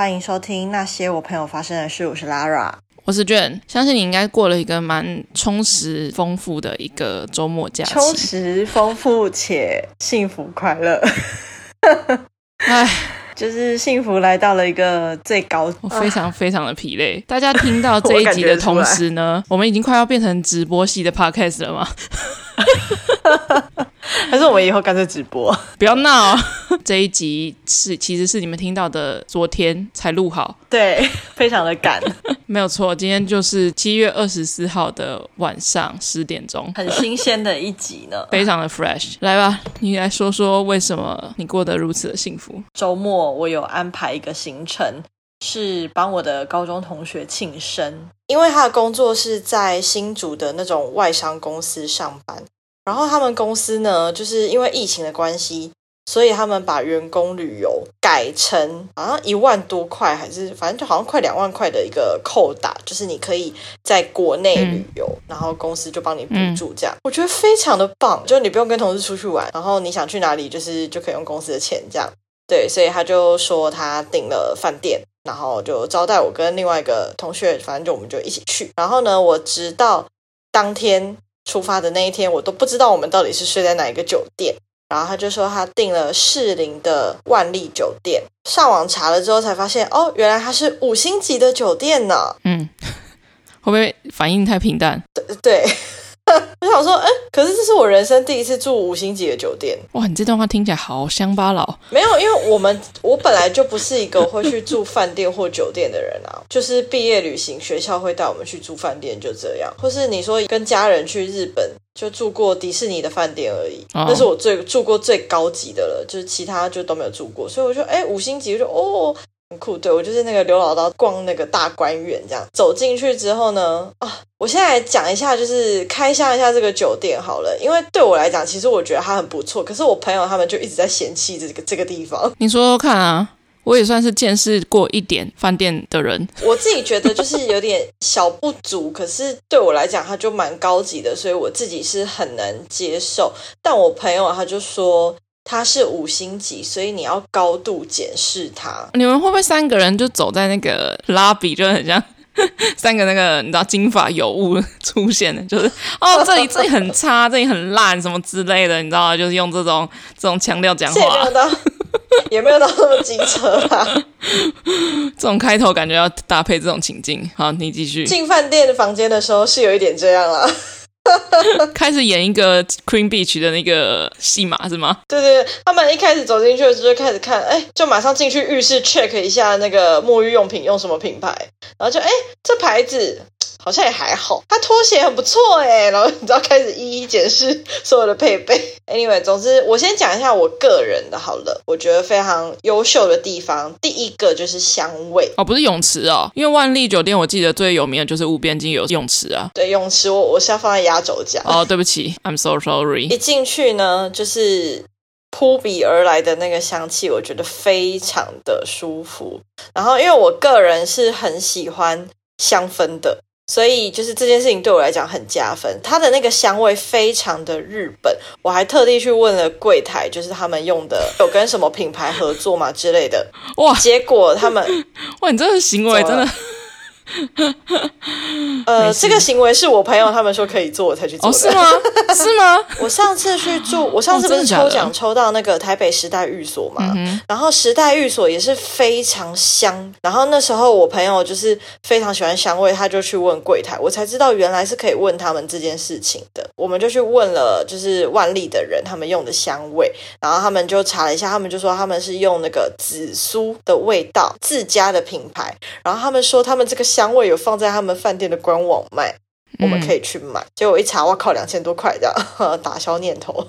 欢迎收听那些我朋友发生的事。我是 Lara，我是卷。相信你应该过了一个蛮充实、丰富的一个周末假期，充实、丰富且幸福快乐。哎，就是幸福来到了一个最高，我非常非常的疲累。大家听到这一集的 同时呢，我，我们已经快要变成直播系的 podcast 了吗？还是我们以后干脆直播？不要闹！这一集是其实是你们听到的，昨天才录好，对，非常的赶，没有错。今天就是七月二十四号的晚上十点钟，很新鲜的一集呢，非常的 fresh。来吧，你来说说为什么你过得如此的幸福？周末我有安排一个行程，是帮我的高中同学庆生，因为他的工作是在新竹的那种外商公司上班。然后他们公司呢，就是因为疫情的关系，所以他们把员工旅游改成好像一万多块，还是反正就好像快两万块的一个扣打，就是你可以在国内旅游，嗯、然后公司就帮你补助，这样、嗯、我觉得非常的棒，就你不用跟同事出去玩，然后你想去哪里，就是就可以用公司的钱这样。对，所以他就说他订了饭店，然后就招待我跟另外一个同学，反正就我们就一起去。然后呢，我直到当天。出发的那一天，我都不知道我们到底是睡在哪一个酒店。然后他就说他订了士林的万丽酒店，上网查了之后才发现，哦，原来它是五星级的酒店呢。嗯，会不会反应太平淡？对对。我想说，哎，可是这是我人生第一次住五星级的酒店。哇，你这段话听起来好乡巴佬。没有，因为我们我本来就不是一个会去住饭店或酒店的人啊。就是毕业旅行，学校会带我们去住饭店，就这样。或是你说跟家人去日本，就住过迪士尼的饭店而已。那是我最住过最高级的了，就是其他就都没有住过。所以我就，哎，五星级，我就哦。很酷，对，我就是那个刘姥姥逛那个大观园这样，走进去之后呢，啊，我现在来讲一下，就是开箱一下这个酒店好了，因为对我来讲，其实我觉得它很不错，可是我朋友他们就一直在嫌弃这个这个地方。你说说看啊，我也算是见识过一点饭店的人，我自己觉得就是有点小不足，可是对我来讲，它就蛮高级的，所以我自己是很难接受。但我朋友他就说。它是五星级，所以你要高度检视它。你们会不会三个人就走在那个拉比，就很像 三个那个你知道金发尤物出现的，就是哦这里这里很差，这里很烂什么之类的，你知道就是用这种这种腔调讲话，也没有到那么机车吧。这种开头感觉要搭配这种情境。好，你继续。进饭店房间的时候是有一点这样了。开始演一个 Queen Beach 的那个戏码是吗？对对对，他们一开始走进去的时候就开始看，哎，就马上进去浴室 check 一下那个沐浴用品用什么品牌，然后就哎，这牌子。好像也还好，他拖鞋很不错哎，然后你知道开始一一检视所有的配备。Anyway，总之我先讲一下我个人的好了，我觉得非常优秀的地方，第一个就是香味哦，不是泳池哦，因为万丽酒店我记得最有名的就是无边境有泳池啊。对，泳池我我是要放在压轴讲。哦，对不起，I'm so sorry。一进去呢，就是扑鼻而来的那个香气，我觉得非常的舒服。然后因为我个人是很喜欢香氛的。所以就是这件事情对我来讲很加分，它的那个香味非常的日本，我还特地去问了柜台，就是他们用的有跟什么品牌合作嘛之类的，哇，结果他们，哇，你这个行为真的。呃，这个行为是我朋友他们说可以做，我才去做的。哦，是吗？是吗？我上次去住，我上次不是抽奖抽到那个台北时代寓所嘛，嗯，然后时代寓所也是非常香。然后那时候我朋友就是非常喜欢香味，他就去问柜台，我才知道原来是可以问他们这件事情的。我们就去问了，就是万利的人他们用的香味，然后他们就查了一下，他们就说他们是用那个紫苏的味道自家的品牌，然后他们说他们这个香。香味有放在他们饭店的官网卖，我们可以去买。结果我一查，哇靠，两千多块这样，打消念头。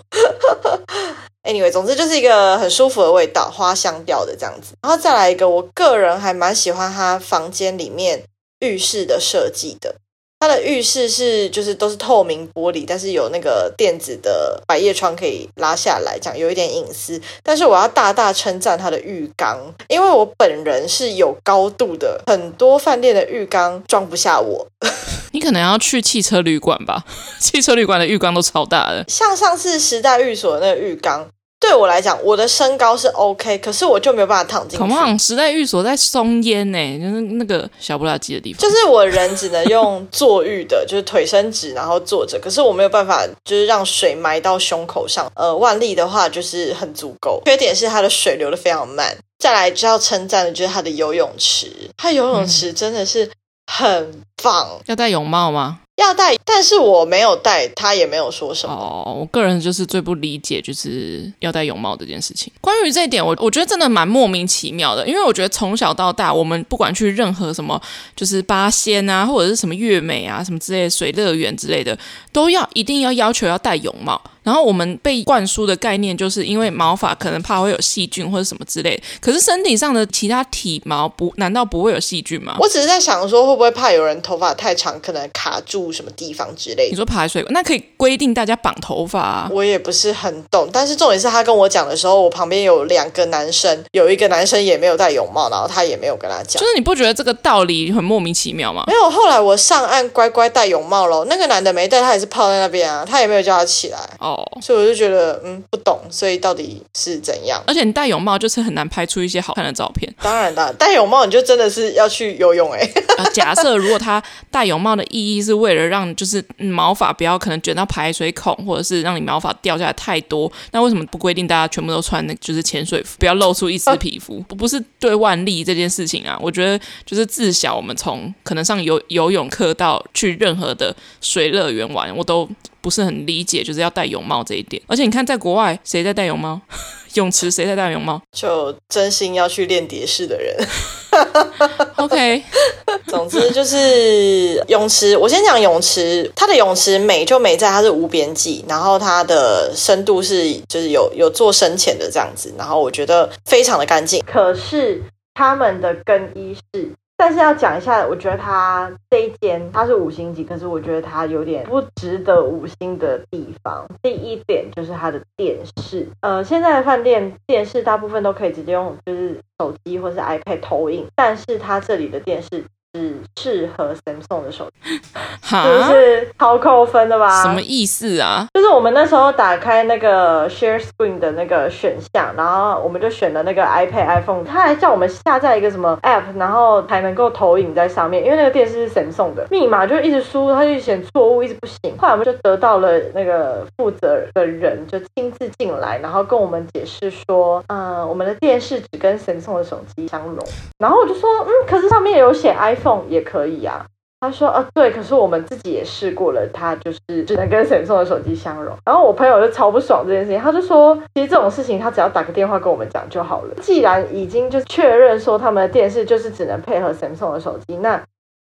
Anyway，总之就是一个很舒服的味道，花香调的这样子。然后再来一个，我个人还蛮喜欢他房间里面浴室的设计的。它的浴室是就是都是透明玻璃，但是有那个电子的百叶窗可以拉下来，这样有一点隐私。但是我要大大称赞它的浴缸，因为我本人是有高度的，很多饭店的浴缸装不下我。你可能要去汽车旅馆吧，汽车旅馆的浴缸都超大的。像上次时代寓所的那个浴缸，对我来讲，我的身高是 OK，可是我就没有办法躺进去。恐怕时代寓所在松烟呢，就是那个小不拉几的地方。就是我人只能用坐浴的，就是腿伸直然后坐着，可是我没有办法，就是让水埋到胸口上。呃，万力的话就是很足够，缺点是它的水流的非常慢。再来就要称赞的就是它的游泳池，它游泳池真的是很棒。嗯、要戴泳帽吗？要戴，但是我没有戴，他也没有说什么。哦，我个人就是最不理解，就是要戴泳帽这件事情。关于这一点，我我觉得真的蛮莫名其妙的，因为我觉得从小到大，我们不管去任何什么，就是八仙啊，或者是什么月美啊，什么之类的水乐园之类的，都要一定要要求要戴泳帽。然后我们被灌输的概念，就是因为毛发可能怕会有细菌或者什么之类的。可是身体上的其他体毛不，难道不会有细菌吗？我只是在想说，会不会怕有人头发太长，可能卡住什么地方之类的？你说排水，那可以规定大家绑头发啊。我也不是很懂，但是重点是他跟我讲的时候，我旁边有两个男生，有一个男生也没有戴泳帽，然后他也没有跟他讲。就是你不觉得这个道理很莫名其妙吗？没有，后来我上岸乖乖戴泳帽了，那个男的没戴，他也是泡在那边啊，他也没有叫他起来。哦，所以我就觉得。呃，嗯，不懂，所以到底是怎样？而且你戴泳帽就是很难拍出一些好看的照片。当然的，戴泳帽你就真的是要去游泳哎、假设如果他戴泳帽的意义是为了让就是毛发不要可能卷到排水孔，或者是让你毛发掉下来太多，那为什么不规定大家全部都穿那就是潜水服，不要露出一丝皮肤？不、啊、不是对万利这件事情啊，我觉得就是自小我们从可能上游游泳课到去任何的水乐园玩，我都。不是很理解，就是要戴泳帽这一点。而且你看，在国外谁在戴泳帽？泳池谁在戴泳帽？就真心要去练蝶式的人。OK，总之就是泳池。我先讲泳池，它的泳池美就美在它是无边际，然后它的深度是就是有有做深浅的这样子，然后我觉得非常的干净。可是他们的更衣室。但是要讲一下，我觉得它这一间它是五星级，可是我觉得它有点不值得五星的地方。第一点就是它的电视，呃，现在的饭店电视大部分都可以直接用就是手机或是 iPad 投影，但是它这里的电视。只适合 Samsung 的手机，就是超扣分的吧？什么意思啊？就是我们那时候打开那个 Share Screen 的那个选项，然后我们就选了那个 iPad、iPhone，他还叫我们下载一个什么 App，然后才能够投影在上面，因为那个电视是 Samsung 的，密码就一直输，他就显错误，一直不行。后来我们就得到了那个负责的人，就亲自进来，然后跟我们解释说，嗯，我们的电视只跟 Samsung 的手机相容。然后我就说，嗯，可是上面有写 iPhone。iPhone 也可以啊，他说啊，对，可是我们自己也试过了，他就是只能跟 Samsung 的手机相容。然后我朋友就超不爽这件事情，他就说，其实这种事情他只要打个电话跟我们讲就好了。既然已经就确认说他们的电视就是只能配合 Samsung 的手机，那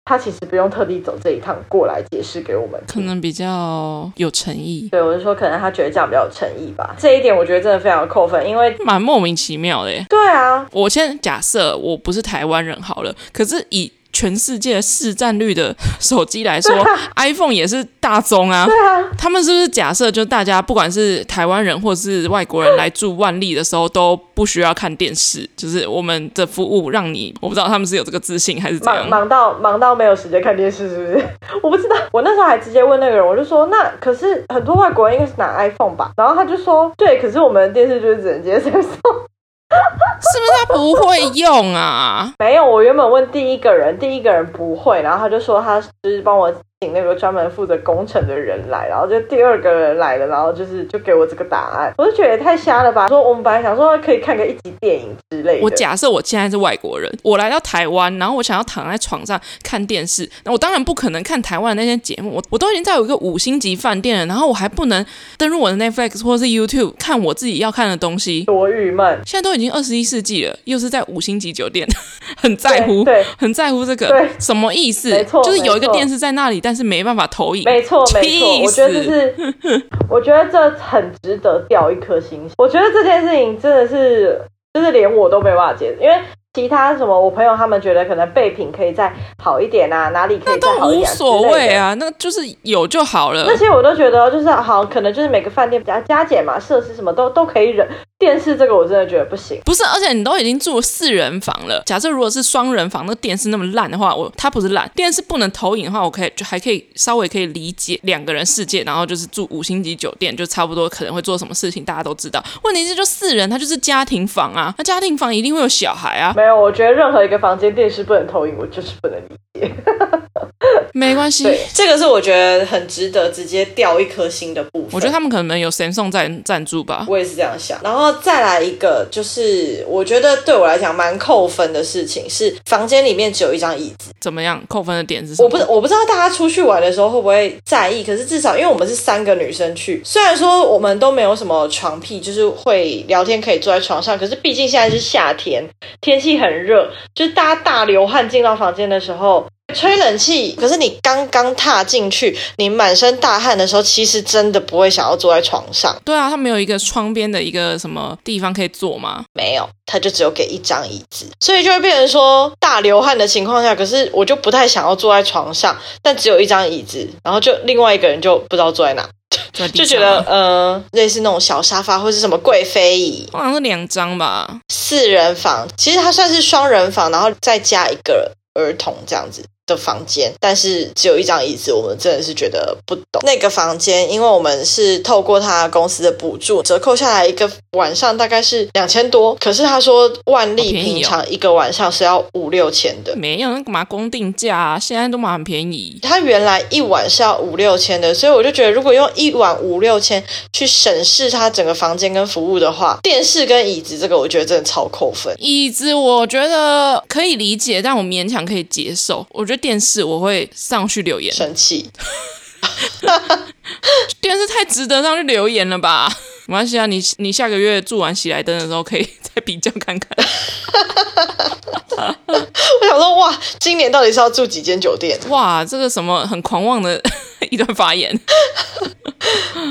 他其实不用特地走这一趟过来解释给我们，可能比较有诚意。对，我就说可能他觉得这样比较有诚意吧。这一点我觉得真的非常的扣分，因为蛮莫名其妙的耶。对啊，我先假设我不是台湾人好了，可是以全世界市占率的手机来说，啊，iPhone 也是大宗啊。对啊，他们是不是假设，就大家不管是台湾人或是外国人来住万丽的时候，都不需要看电视？就是我们的服务让你，我不知道他们是有这个自信还是怎样？忙，忙到忙到没有时间看电视，是不是？我不知道。我那时候还直接问那个人，我就说，那可是很多外国人应该是拿 iPhone 吧？然后他就说，对，可是我们的电视就是只能接 Samsung。是不是他不会用啊？没有，我原本问第一个人，第一个人不会，然后他就说他就是帮我。请那个专门负责工程的人来，然后就第二个人来了，然后就是就给我这个答案，我就觉得也太瞎了吧！说我们本来想说可以看个一集电影之类的。我假设我现在是外国人，我来到台湾，然后我想要躺在床上看电视，那我当然不可能看台湾的那些节目，我我都已经在有一个五星级饭店了，然后我还不能登入我的 Netflix 或者是 YouTube 看我自己要看的东西，多郁闷！现在都已经二十一世纪了，又是在五星级酒店，很在乎，对，对很在乎这个，对，什么意思？没错，就是有一个电视在那里，但是没办法投影。没错，没错，我觉得这是，我觉得这很值得掉一颗星星。我觉得这件事情真的是，就是连我都没办法接受，因为其他什么，我朋友他们觉得可能备品可以再好一点啊，哪里可以再好一点，无所谓啊，那就是有就好了。那些我都觉得就是好，可能就是每个饭店加加减嘛，设施什么都都可以忍。电视这个我真的觉得不行，不是，而且你都已经住四人房了。假设如果是双人房，那电视那么烂的话，我它不是烂，电视不能投影的话，我可以就还可以稍微可以理解两个人世界，然后就是住五星级酒店，就差不多可能会做什么事情，大家都知道。问题是就四人，它就是家庭房啊，那家庭房一定会有小孩啊。没有，我觉得任何一个房间电视不能投影，我就是不能理解。没关系，对，这个是我觉得很值得直接掉一颗星的部分。我觉得他们可能有 Samsung 在赞助吧，我也是这样想。然后再来一个，就是我觉得对我来讲蛮扣分的事情是，房间里面只有一张椅子。怎么样？扣分的点是什么？我不我不知道大家出去玩的时候会不会在意，可是至少因为我们是三个女生去，虽然说我们都没有什么床屁，就是会聊天可以坐在床上，可是毕竟现在是夏天，天气很热，就是大家大流汗进到房间的时候。吹冷气，可是你刚刚踏进去，你满身大汗的时候，其实真的不会想要坐在床上。对啊，他没有一个窗边的一个什么地方可以坐吗？没有，他就只有给一张椅子，所以就会变成说大流汗的情况下，可是我就不太想要坐在床上，但只有一张椅子，然后就另外一个人就不知道坐在哪，在就觉得呃类似那种小沙发或是什么贵妃椅，好像是两张吧，四人房，其实它算是双人房，然后再加一个儿童这样子。的房间，但是只有一张椅子，我们真的是觉得不懂。那个房间，因为我们是透过他公司的补助折扣下来，一个晚上大概是两千多。可是他说万丽平常一个晚上是要五六千的，哦、没有那干嘛公定价啊？现在都蛮便宜。他原来一晚是要五六千的，所以我就觉得如果用一晚五六千去审视他整个房间跟服务的话，电视跟椅子这个我觉得真的超扣分。椅子我觉得可以理解，但我勉强可以接受。我觉得。电视我会上去留言，生气。电视太值得上去留言了吧？没关系啊，你你下个月住完喜来登的时候可以再比较看看。我想说，哇，今年到底是要住几间酒店？哇，这个什么很狂妄的 一段发言。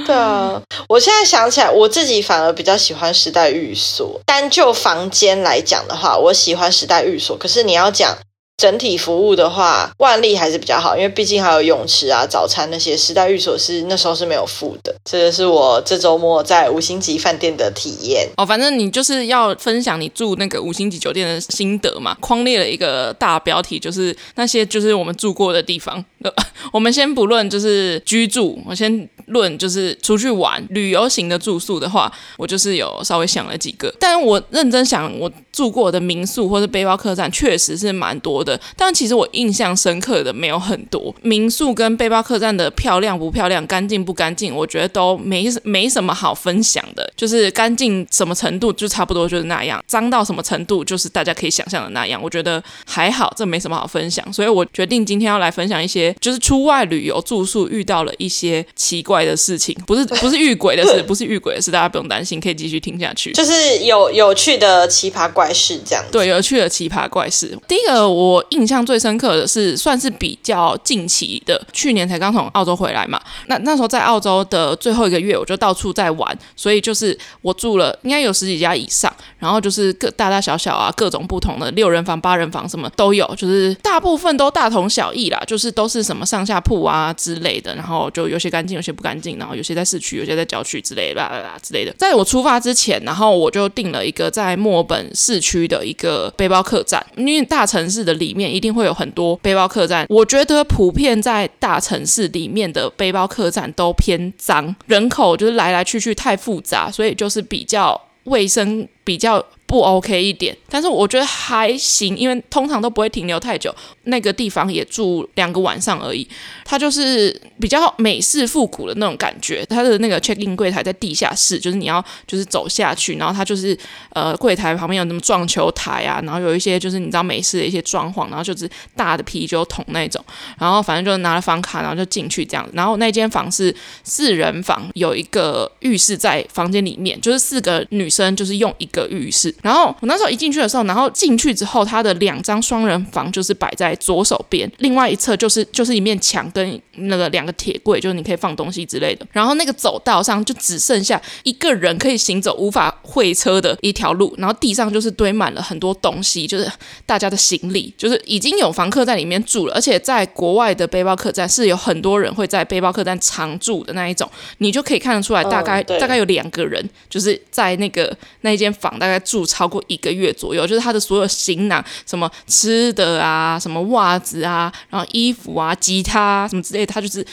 对啊，我现在想起来，我自己反而比较喜欢时代寓所。单就房间来讲的话，我喜欢时代寓所。可是你要讲。整体服务的话，万丽还是比较好，因为毕竟还有泳池啊、早餐那些。时代寓所是那时候是没有付的。这个是我这周末在五星级饭店的体验哦。反正你就是要分享你住那个五星级酒店的心得嘛。框列了一个大标题，就是那些就是我们住过的地方。呃我们先不论就是居住，我先论就是出去玩旅游型的住宿的话，我就是有稍微想了几个。但我认真想，我住过的民宿或是背包客栈确实是蛮多的。但其实我印象深刻的没有很多。民宿跟背包客栈的漂亮不漂亮、干净不干净，我觉得都没没什么好分享的。就是干净什么程度就差不多就是那样，脏到什么程度就是大家可以想象的那样。我觉得还好，这没什么好分享。所以我决定今天要来分享一些。就是出外旅游住宿遇到了一些奇怪的事情，不是不是遇鬼的事，不是遇鬼的事，大家不用担心，可以继续听下去。就是有有趣的奇葩怪事这样子。对，有趣的奇葩怪事。第一个我我印象最深刻的是，算是比较近期的，去年才刚从澳洲回来嘛。那那时候在澳洲的最后一个月，我就到处在玩，所以就是我住了应该有十几家以上，然后就是各大大小小啊，各种不同的六人房、八人房什么都有，就是大部分都大同小异啦，就是都是。什么上下铺啊之类的，然后就有些干净，有些不干净，然后有些在市区，有些在郊区之类的，啦啦啦之类的。在我出发之前，然后我就订了一个在墨尔本市区的一个背包客栈，因为大城市的里面一定会有很多背包客栈。我觉得普遍在大城市里面的背包客栈都偏脏，人口就是来来去去太复杂，所以就是比较卫生比较。不 OK 一点，但是我觉得还行，因为通常都不会停留太久。那个地方也住两个晚上而已，它就是比较美式复古的那种感觉。它的那个 check in 柜台在地下室，就是你要就是走下去，然后它就是呃柜台旁边有那么撞球台啊，然后有一些就是你知道美式的一些装潢，然后就是大的啤酒桶那种，然后反正就拿了房卡，然后就进去这样。然后那间房是四人房，有一个浴室在房间里面，就是四个女生就是用一个浴室。然后我那时候一进去的时候，然后进去之后，它的两张双人房就是摆在左手边，另外一侧就是就是一面墙跟那个两个铁柜，就是你可以放东西之类的。然后那个走道上就只剩下一个人可以行走，无法会车的一条路，然后地上就是堆满了很多东西，就是大家的行李，就是已经有房客在里面住了，而且在国外的背包客栈是有很多人会在背包客栈常住的那一种，你就可以看得出来，大概、嗯、大概有两个人就是在那个那一间房大概住超过一个月左右，就是他的所有行囊，什么吃的啊，什么袜子啊，然后衣服啊，吉他什么之类的，他就是。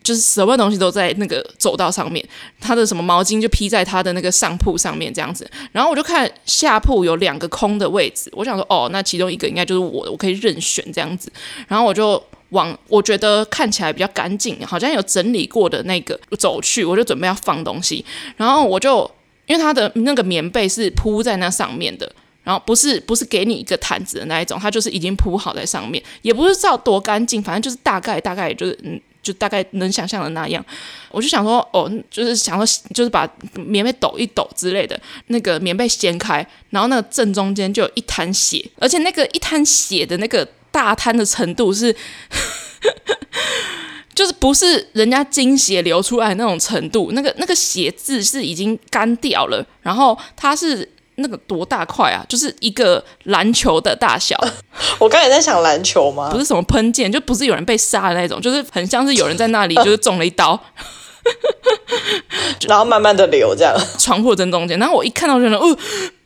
就是什么东西都在那个走道上面，他的什么毛巾就披在他的那个上铺上面这样子，然后我就看下铺有两个空的位置，我想说哦，那其中一个应该就是我的，我可以任选这样子，然后我就往我觉得看起来比较干净，好像有整理过的那个走去，我就准备要放东西，然后我就因为他的那个棉被是铺在那上面的，然后不是不是给你一个毯子的那一种，它就是已经铺好在上面，也不是知道多干净，反正就是大概大概就是嗯。就大概能想象的那样，我就想说，哦，就是想说，就是把棉被抖一抖之类的，那个棉被掀开，然后那个正中间就有一滩血，而且那个一滩血的那个大滩的程度是，就是不是人家经血流出来那种程度，那个那个血渍是已经干掉了，然后它是。那个多大块啊？就是一个篮球的大小。我刚才在想篮球吗？不是什么喷溅，就不是有人被杀的那种，就是很像是有人在那里就是中了一刀，然后慢慢的流这样。床铺正中间，然后我一看到就，哦，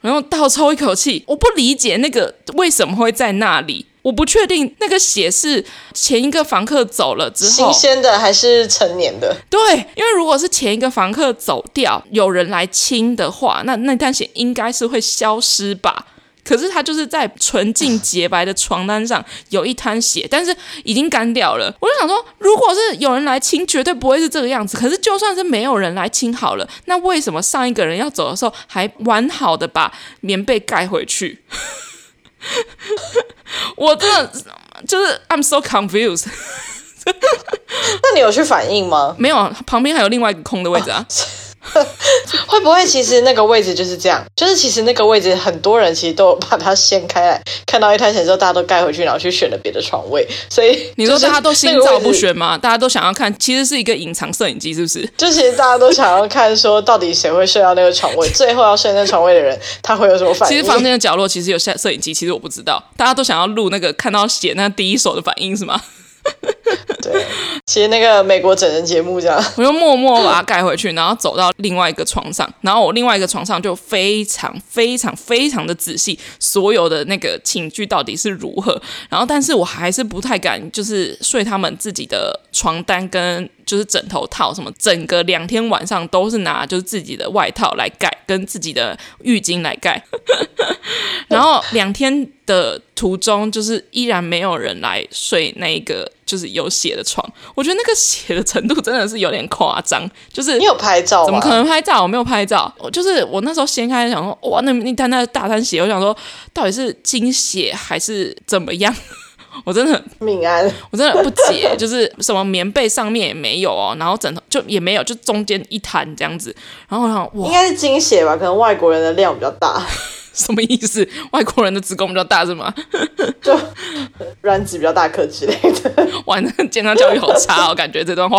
然后倒抽一口气，我不理解那个为什么会在那里。我不确定那个血是前一个房客走了之后新鲜的还是成年的。对，因为如果是前一个房客走掉，有人来清的话，那那滩血应该是会消失吧？可是他就是在纯净洁白的床单上有一滩血，但是已经干掉了。我就想说，如果是有人来清，绝对不会是这个样子。可是就算是没有人来清好了，那为什么上一个人要走的时候还完好的把棉被盖回去？我真的就是 I'm so confused。那你有去反应吗？没有，旁边还有另外一个空的位置啊。会不会其实那个位置就是这样？就是其实那个位置很多人其实都把它掀开来，看到一滩血之后，大家都盖回去，然后去选了别的床位。所以 你说大家都心照不宣吗？大家都想要看，其实是一个隐藏摄影机，是不是？就其实大家都想要看，说到底谁会睡到那个床位，最后要睡那床位的人他会有什么反应？其实房间的角落其实有摄摄影机，其实我不知道，大家都想要录那个看到血那第一手的反应是吗？对，其实那个美国整人节目这样，我就默默把它盖回去，然后走到另外一个床上，然后我另外一个床上就非常非常非常的仔细，所有的那个寝具到底是如何，然后但是我还是不太敢，就是睡他们自己的床单跟就是枕头套什么，整个两天晚上都是拿就是自己的外套来盖，跟自己的浴巾来盖，然后两天的途中就是依然没有人来睡那个。就是有血的床，我觉得那个血的程度真的是有点夸张。就是你有拍照吗？怎么可能拍照？我没有拍照。我就是我那时候掀开想说，哇，那那滩那大滩血，我想说到底是精血还是怎么样？我真的命安，我真的不解，就是什么棉被上面也没有哦，然后枕头就也没有，就中间一滩这样子。然后我想，哇，应该是精血吧？可能外国人的量比较大。什么意思？外国人的子宫比较大是吗？就卵子比较大颗之类的。哇，那健康教育好差哦，感觉这段话。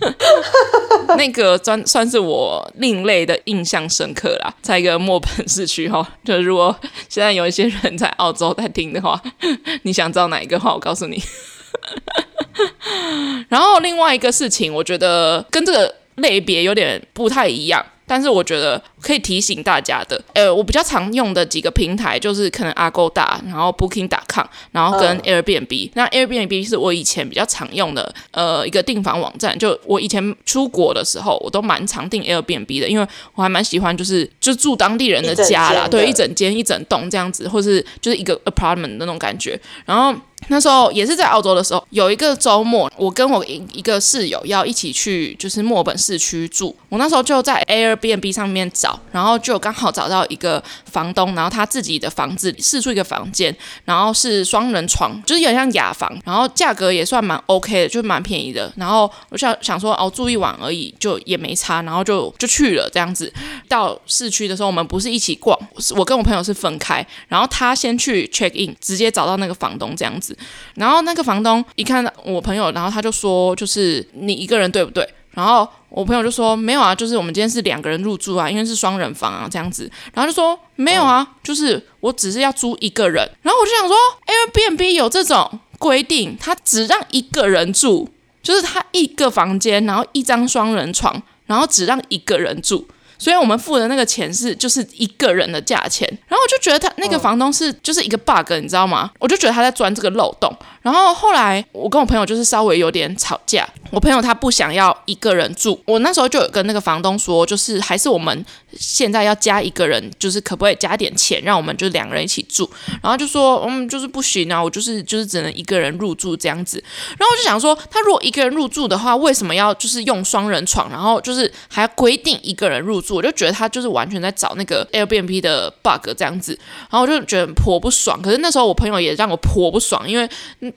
那个算算是我另类的印象深刻啦，在一个墨本市区哈，就是如果现在有一些人在澳洲在听的话，你想知道哪一个话，我告诉你。然后另外一个事情，我觉得跟这个类别有点不太一样。但是我觉得可以提醒大家的，呃，我比较常用的几个平台就是可能 Agoda，然后 Booking.com，然后跟 Airbnb。那 Airbnb 是我以前比较常用的，呃，一个订房网站。就我以前出国的时候，我都蛮常订 Airbnb 的，因为我还蛮喜欢，就是就住当地人的家啦，对，一整间一整栋这样子，或是就是一个 apartment 那种感觉，然后。那时候也是在澳洲的时候，有一个周末，我跟我一一个室友要一起去，就是墨本市区住。我那时候就在 Airbnb 上面找，然后就刚好找到一个房东，然后他自己的房子释出一个房间，然后是双人床，就是有点像雅房，然后价格也算蛮 OK 的，就蛮便宜的。然后我想想说，哦，住一晚而已，就也没差，然后就就去了这样子。到市区的时候，我们不是一起逛，我跟我朋友是分开，然后他先去 check in，直接找到那个房东这样子。然后那个房东一看我朋友，然后他就说，就是你一个人对不对？然后我朋友就说没有啊，就是我们今天是两个人入住啊，因为是双人房啊这样子。然后就说没有啊，就是我只是要租一个人。然后我就想说，Airbnb 有这种规定，他只让一个人住，就是他一个房间，然后一张双人床，然后只让一个人住。所以我们付的那个钱是就是一个人的价钱，然后我就觉得他那个房东是就是一个 bug，你知道吗？我就觉得他在钻这个漏洞。然后后来我跟我朋友就是稍微有点吵架，我朋友他不想要一个人住，我那时候就有跟那个房东说，就是还是我们现在要加一个人，就是可不可以加点钱，让我们就两个人一起住？然后就说嗯，就是不行啊，我就是就是只能一个人入住这样子。然后我就想说，他如果一个人入住的话，为什么要就是用双人床，然后就是还要规定一个人入住？我就觉得他就是完全在找那个 Airbnb 的 bug 这样子，然后我就觉得颇不爽。可是那时候我朋友也让我颇不爽，因为。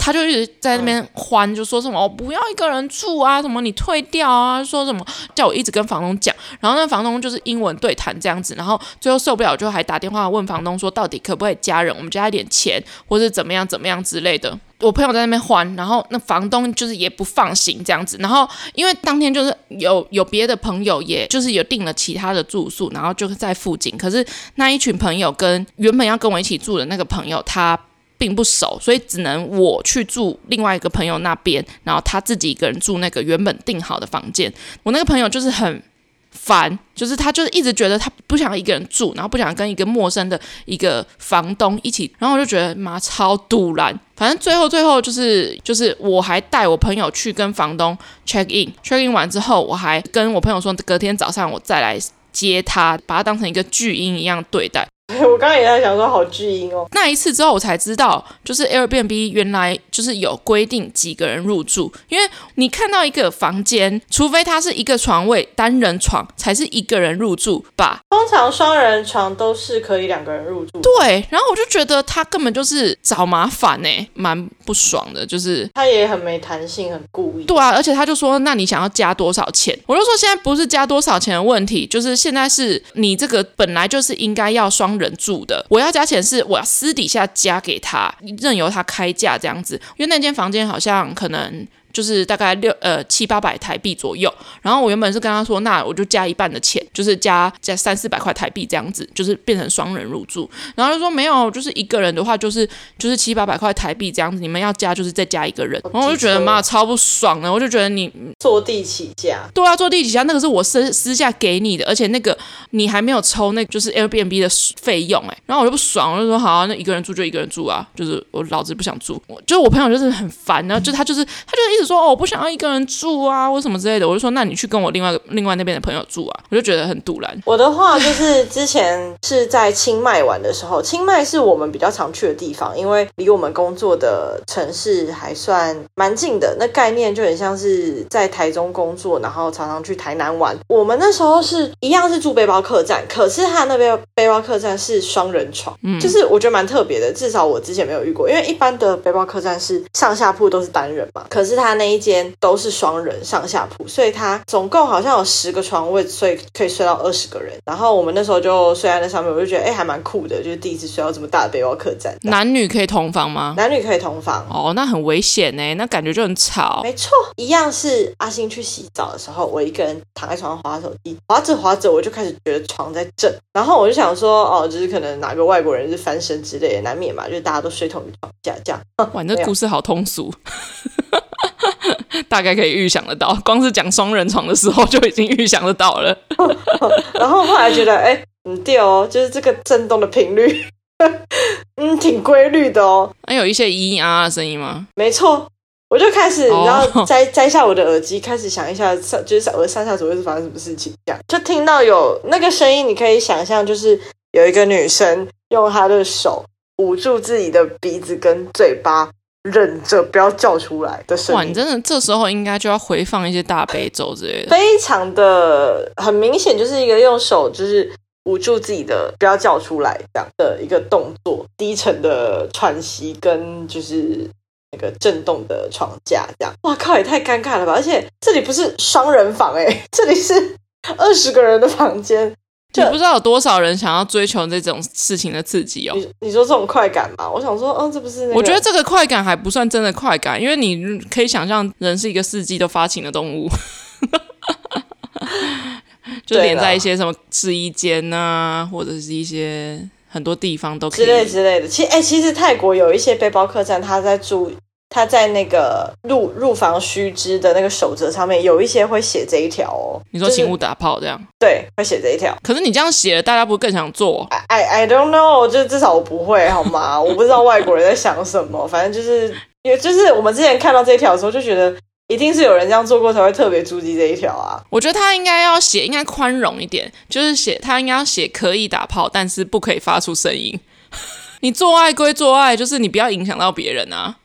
他就一直在那边欢，就说什么我不要一个人住啊，什么你退掉啊，说什么叫我一直跟房东讲。然后那房东就是英文对谈这样子，然后最后受不了就还打电话问房东说，到底可不可以加人，我们加一点钱，或是怎么样怎么样之类的。我朋友在那边欢，然后那房东就是也不放心这样子。然后因为当天就是有有别的朋友，也就是有订了其他的住宿，然后就是在附近。可是那一群朋友跟原本要跟我一起住的那个朋友，他。并不熟，所以只能我去住另外一个朋友那边，然后他自己一个人住那个原本订好的房间。我那个朋友就是很烦，就是他就是一直觉得他不想一个人住，然后不想跟一个陌生的一个房东一起，然后我就觉得妈超堵然。反正最后最后就是就是我还带我朋友去跟房东 check in，check in 完之后，我还跟我朋友说隔天早上我再来接他，把他当成一个巨婴一样对待。我刚刚也在想说，好巨婴哦。那一次之后，我才知道，就是 Airbnb 原来就是有规定几个人入住，因为你看到一个房间，除非它是一个床位单人床，才是一个人入住吧。通常双人床都是可以两个人入住。对，然后我就觉得他根本就是找麻烦呢，蛮不爽的。就是他也很没弹性，很故意。对啊，而且他就说，那你想要加多少钱？我就说现在不是加多少钱的问题，就是现在是你这个本来就是应该要双人住的，我要加钱是我要私底下加给他，任由他开价这样子，因为那间房间好像可能。就是大概六呃七八百台币左右，然后我原本是跟他说，那我就加一半的钱，就是加加三四百块台币这样子，就是变成双人入住。然后就说没有，就是一个人的话就是就是七八百块台币这样子，你们要加就是再加一个人。然后我就觉得妈超不爽的，我就觉得你坐地起价。对啊，坐地起价，那个是我私私下给你的，而且那个你还没有抽那个就是 Airbnb 的费用哎，然后我就不爽，我就说好啊，那一个人住就一个人住啊，就是我老子不想住，我就是我朋友就是很烦，然后就他就是他就是一直说哦，我不想要一个人住啊，或什么之类的。我就说，那你去跟我另外另外那边的朋友住啊。我就觉得很赌烂。我的话就是之前是在清迈玩的时候，清迈是我们比较常去的地方，因为离我们工作的城市还算蛮近的。那概念就很像是在台中工作，然后常常去台南玩。我们那时候是一样是住背包客栈，可是他那边背包客栈是双人床，嗯，就是我觉得蛮特别的，至少我之前没有遇过。因为一般的背包客栈是上下铺都是单人嘛，可是他那一间。都是双人上下铺，所以它总共好像有十个床位，所以可以睡到二十个人。然后我们那时候就睡在那上面，我就觉得哎，还蛮酷的，就是第一次睡到这么大的背包客栈。男女可以同房吗？男女可以同房。哦，那很危险呢，那感觉就很吵。没错，一样是阿星去洗澡的时候，我一个人躺在床上滑手机，滑着滑着我就开始觉得床在震，然后我就想说哦，就是可能哪个外国人是翻身之类的，难免嘛，就是大家都睡同一床架这样。哇，那故事好通俗。大概可以预想得到，光是讲双人床的时候就已经预想得到了。然后后来觉得，哎，很屌哦，就是这个震动的频率，嗯，挺规律的哦。还有一些咿咿啊啊的声音吗？没错，我就开始，你知道，摘摘下我的耳机，开始想一下，上就是我的上下左右是发生什么事情，这样就听到有那个声音，你可以想象，就是有一个女生用她的手捂住自己的鼻子跟嘴巴。忍着不要叫出来的声音。哇，你真的这时候应该就要回放一些大悲咒之类的，非常的很明显，就是一个用手就是捂住自己的不要叫出来这样的一个动作，低沉的喘息跟就是那个震动的床架这样。哇靠，也太尴尬了吧！而且这里不是双人房哎、欸，这里是二十个人的房间。就不知道有多少人想要追求这种事情的刺激哦。你你说这种快感吗？我想说，嗯，这不是、那个……我觉得这个快感还不算真的快感，因为你可以想象，人是一个四季都发情的动物，就连在一些什么试衣间啊，或者是一些很多地方都可以之类之类的。其实，哎、欸，其实泰国有一些背包客栈，他在住。他在那个入入房须知的那个守则上面有一些会写这一条哦。你说请勿打炮这样？对，会写这一条。可是你这样写，大家不会更想做？I I don't know，就至少我不会好吗？我不知道外国人在想什么。反正就是，也就是我们之前看到这一条的时候，就觉得一定是有人这样做过才会特别注意这一条啊。我觉得他应该要写，应该宽容一点，就是写他应该要写可以打炮，但是不可以发出声音。你做爱归做爱，就是你不要影响到别人啊。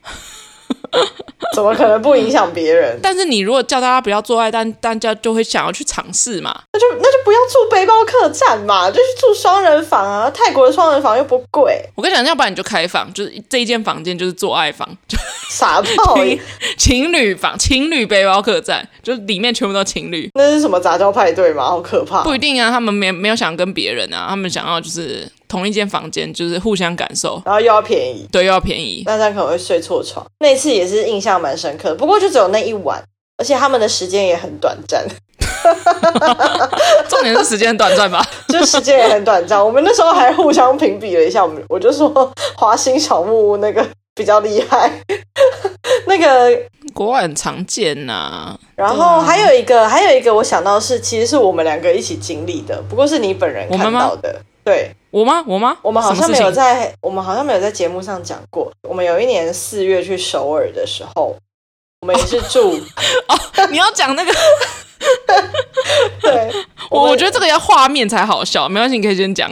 怎么可能不影响别人？但是你如果叫大家不要做爱，但大家就会想要去尝试嘛。那就那就不要住背包客栈嘛，就去住双人房啊。泰国的双人房又不贵。我跟你讲，要不然你就开房，就是这一间房间就是做爱房，就傻炮 情，情侣房，情侣背包客栈，就是里面全部都情侣。那是什么杂交派对吗？好可怕！不一定啊，他们没没有想跟别人啊，他们想要就是。同一间房间就是互相感受，然后又要便宜，对，又要便宜，那这样可能会睡错床。那次也是印象蛮深刻的，不过就只有那一晚，而且他们的时间也很短暂。重点是时间很短暂吧？就时间也很短暂。我们那时候还互相评比了一下，我们我就说华欣小木屋那个比较厉害，那个国外很常见呐、啊。然后还有一个，还有一个我想到是，其实是我们两个一起经历的，不过是你本人看到的。对，我吗？我吗？我们好像没有在，我们好像没有在节目上讲过。我们有一年四月去首尔的时候，我们也是住 哦。你要讲那个？对，我我觉得这个要画面才好笑。没关系，你可以先讲。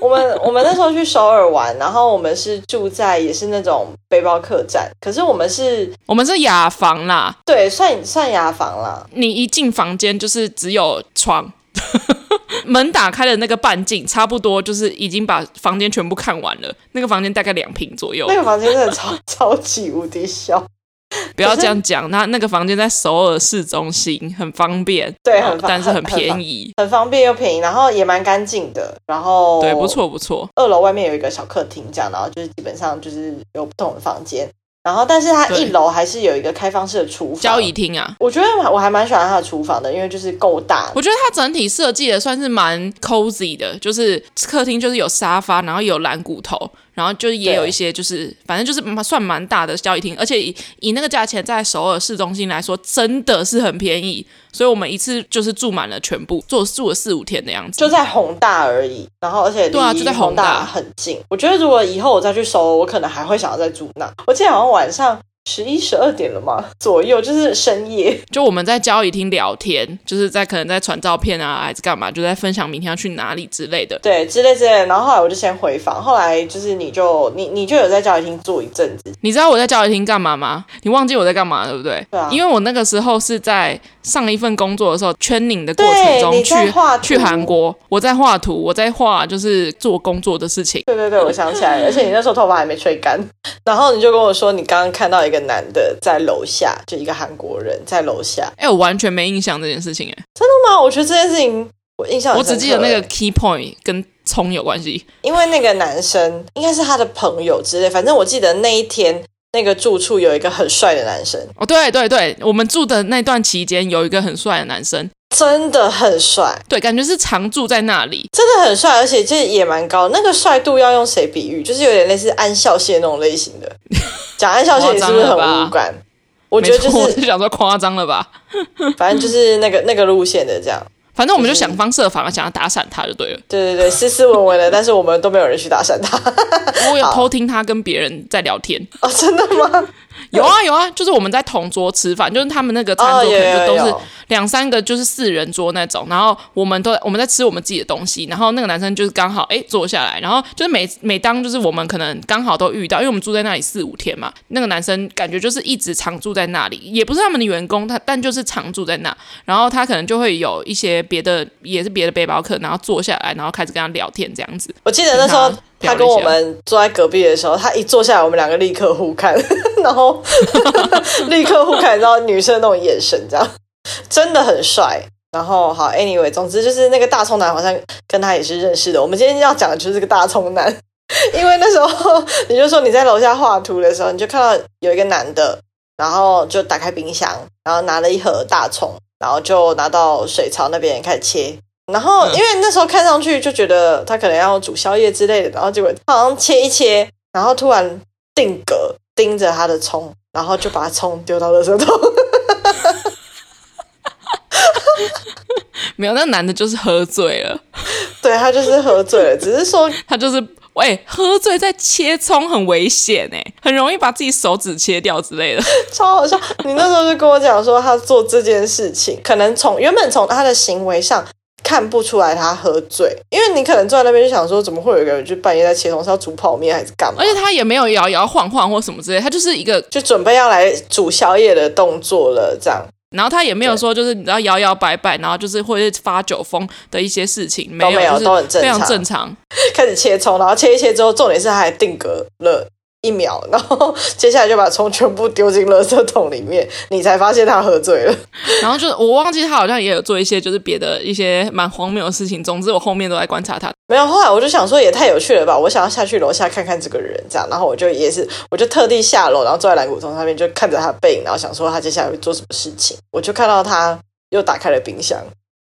我们我们那时候去首尔玩，然后我们是住在也是那种背包客栈，可是我们是我们是雅房啦，对，算算雅房啦。你一进房间就是只有床。门打开的那个半径，差不多就是已经把房间全部看完了。那个房间大概两平左右。那个房间真的超超级无敌小。不要这样讲，那那个房间在首尔市中心，很方便。对，很但是很便宜很，很方便又便宜，然后也蛮干净的。然后对，不错不错。二楼外面有一个小客厅，这样，然后就是基本上就是有不同的房间。然后，但是它一楼还是有一个开放式的厨房、交易厅啊。我觉得我还蛮喜欢它的厨房的，因为就是够大。我觉得它整体设计的算是蛮 cozy 的，就是客厅就是有沙发，然后有蓝骨头。然后就也有一些，就是反正就是算蛮大的交易厅，而且以以那个价钱在首尔市中心来说，真的是很便宜。所以我们一次就是住满了全部，住住了四五天的样子。就在宏大而已，然后而且对啊，就在宏大很近。我觉得如果以后我再去首尔，我可能还会想要再住那。我记得好像晚上。十一十二点了吗？左右就是深夜，就我们在交易厅聊天，就是在可能在传照片啊，还是干嘛，就在分享明天要去哪里之类的，对，之类之类的。然后后来我就先回房，后来就是你就你你就有在交易厅坐一阵子。你知道我在交易厅干嘛吗？你忘记我在干嘛了，对不对？对啊，因为我那个时候是在上一份工作的时候，training 的过程中去去韩国，我在画图，我在画就是做工作的事情。对对对，我想起来了，而且你那时候头发还没吹干，然后你就跟我说你刚刚看到一个。一个男的在楼下，就一个韩国人在楼下。哎、欸，我完全没印象这件事情，哎，真的吗？我觉得这件事情我印象，我只记得那个 key point 跟葱有关系，因为那个男生应该是他的朋友之类。反正我记得那一天那个住处有一个很帅的男生。哦，对对对，我们住的那段期间有一个很帅的男生，真的很帅。对，感觉是常住在那里，真的很帅，而且这也蛮高。那个帅度要用谁比喻？就是有点类似安孝燮那种类型的。讲安孝燮你是不是很无感？我觉得就是，我是想说夸张了吧。反正就是那个那个路线的这样。反正我们就想方设法想要打散他就对了。对对对，斯斯文文的，但是我们都没有人去打散他。我有偷听他跟别人在聊天。哦，真的吗？有啊有啊，就是我们在同桌吃饭，就是他们那个餐桌可能就都是两三个就是四人桌那种，然后我们都我们在吃我们自己的东西，然后那个男生就是刚好哎坐下来，然后就是每每当就是我们可能刚好都遇到，因为我们住在那里四五天嘛，那个男生感觉就是一直常住在那里，也不是他们的员工，他但就是常住在那，然后他可能就会有一些别的也是别的背包客，然后坐下来，然后开始跟他聊天这样子。我记得那时候他，跟我们坐在隔壁的时候，他一坐下来，我们两个立刻互看，然后 立刻互看，然后女生那种眼神这样。真的很帅，然后好，anyway，总之就是那个大葱男好像跟他也是认识的。我们今天要讲的就是这个大葱男，因为那时候你就说你在楼下画图的时候，你就看到有一个男的，然后就打开冰箱，然后拿了一盒大葱，然后就拿到水槽那边开始切。然后因为那时候看上去就觉得他可能要煮宵夜之类的，然后结果他好像切一切，然后突然定格盯着他的葱，然后就把葱丢到垃圾桶。没有，那男的就是喝醉了，对，他就是喝醉了，只是说 他就是喂，喝醉在切葱很危险哎，很容易把自己手指切掉之类的，超好笑。你那时候就跟我讲说，他做这件事情，可能从原本从他的行为上看不出来他喝醉，因为你可能坐在那边就想说，怎么会有一个人就半夜在切葱，是要煮泡面还是干嘛？而且他也没有摇摇晃晃或什么之类，他就是一个就准备要来煮宵夜的动作了，这样。然后他也没有说，就是你知道摇摇摆摆，然后就是会发酒疯的一些事情，没有，都没有，都很正常，非常正常。开始切葱，然后切一切之后，重点是他还定格了。一秒，然后接下来就把葱全部丢进垃圾桶里面，你才发现他喝醉了。然后就我忘记他好像也有做一些就是别的一些蛮荒谬的事情。总之我后面都在观察他。没有，后来我就想说也太有趣了吧，我想要下去楼下看看这个人，这样，然后我就也是，我就特地下楼，然后坐在蓝骨头上面就看着他的背影，然后想说他接下来会做什么事情。我就看到他又打开了冰箱，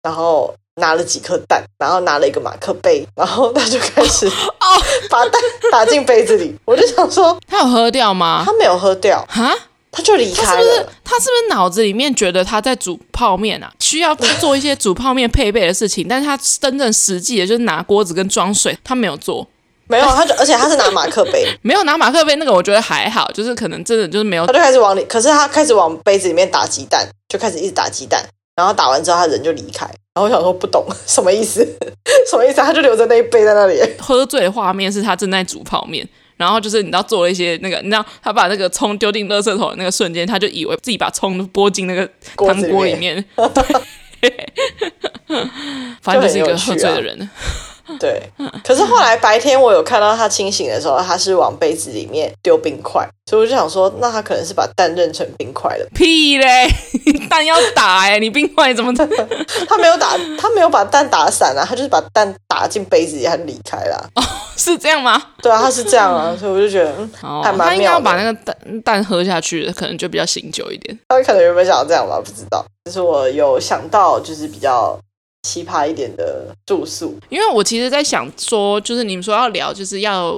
然后。拿了几颗蛋，然后拿了一个马克杯，然后他就开始 哦，把蛋打进杯子里。我就想说，他有喝掉吗？他没有喝掉哈，他就离开了。他是不是，他是不是脑子里面觉得他在煮泡面啊？需要做一些煮泡面配备的事情，但是他真正实际的就是拿锅子跟装水，他没有做。没有，他就而且他是拿马克杯，没有拿马克杯那个，我觉得还好，就是可能真的就是没有。他就开始往里，可是他开始往杯子里面打鸡蛋，就开始一直打鸡蛋，然后打完之后他人就离开。然后我想说不懂 什么意思，什么意思？他就留着那一杯在那里。喝醉的画面是他正在煮泡面，然后就是你知道做了一些那个，你知道他把那个葱丢进垃圾桶的那个瞬间，他就以为自己把葱拨进那个汤锅里面。对，反正就是一个喝醉的人。对，可是后来白天我有看到他清醒的时候，他是往杯子里面丢冰块，所以我就想说，那他可能是把蛋认成冰块了。屁嘞，蛋要打哎、欸，你冰块怎么打？他没有打，他没有把蛋打散啊，他就是把蛋打进杯子里，他就离开了。哦，是这样吗？对啊，他是这样啊，所以我就觉得，嗯，哦、还蛮妙。他应该要把那个蛋蛋喝下去，可能就比较醒酒一点。他可能有没有想要这样吧？不知道。就是我有想到，就是比较。奇葩一点的住宿，因为我其实在想说，就是你们说要聊，就是要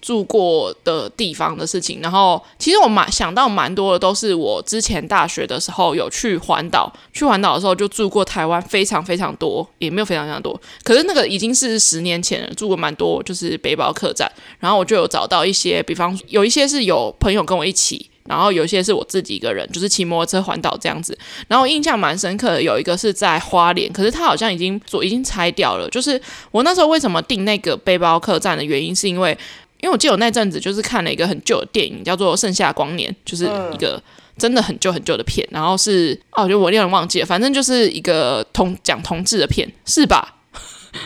住过的地方的事情。然后，其实我蛮想到蛮多的，都是我之前大学的时候有去环岛，去环岛的时候就住过台湾，非常非常多，也没有非常非常多。可是那个已经是十年前了，住过蛮多，就是背包客栈。然后我就有找到一些，比方有一些是有朋友跟我一起。然后有些是我自己一个人，就是骑摩托车环岛这样子。然后我印象蛮深刻的，有一个是在花莲，可是它好像已经做已经拆掉了。就是我那时候为什么订那个背包客栈的原因，是因为因为我记得我那阵子就是看了一个很旧的电影，叫做《盛夏光年》，就是一个真的很旧很旧的片。然后是哦，就我有点忘记了，反正就是一个同讲同志的片，是吧？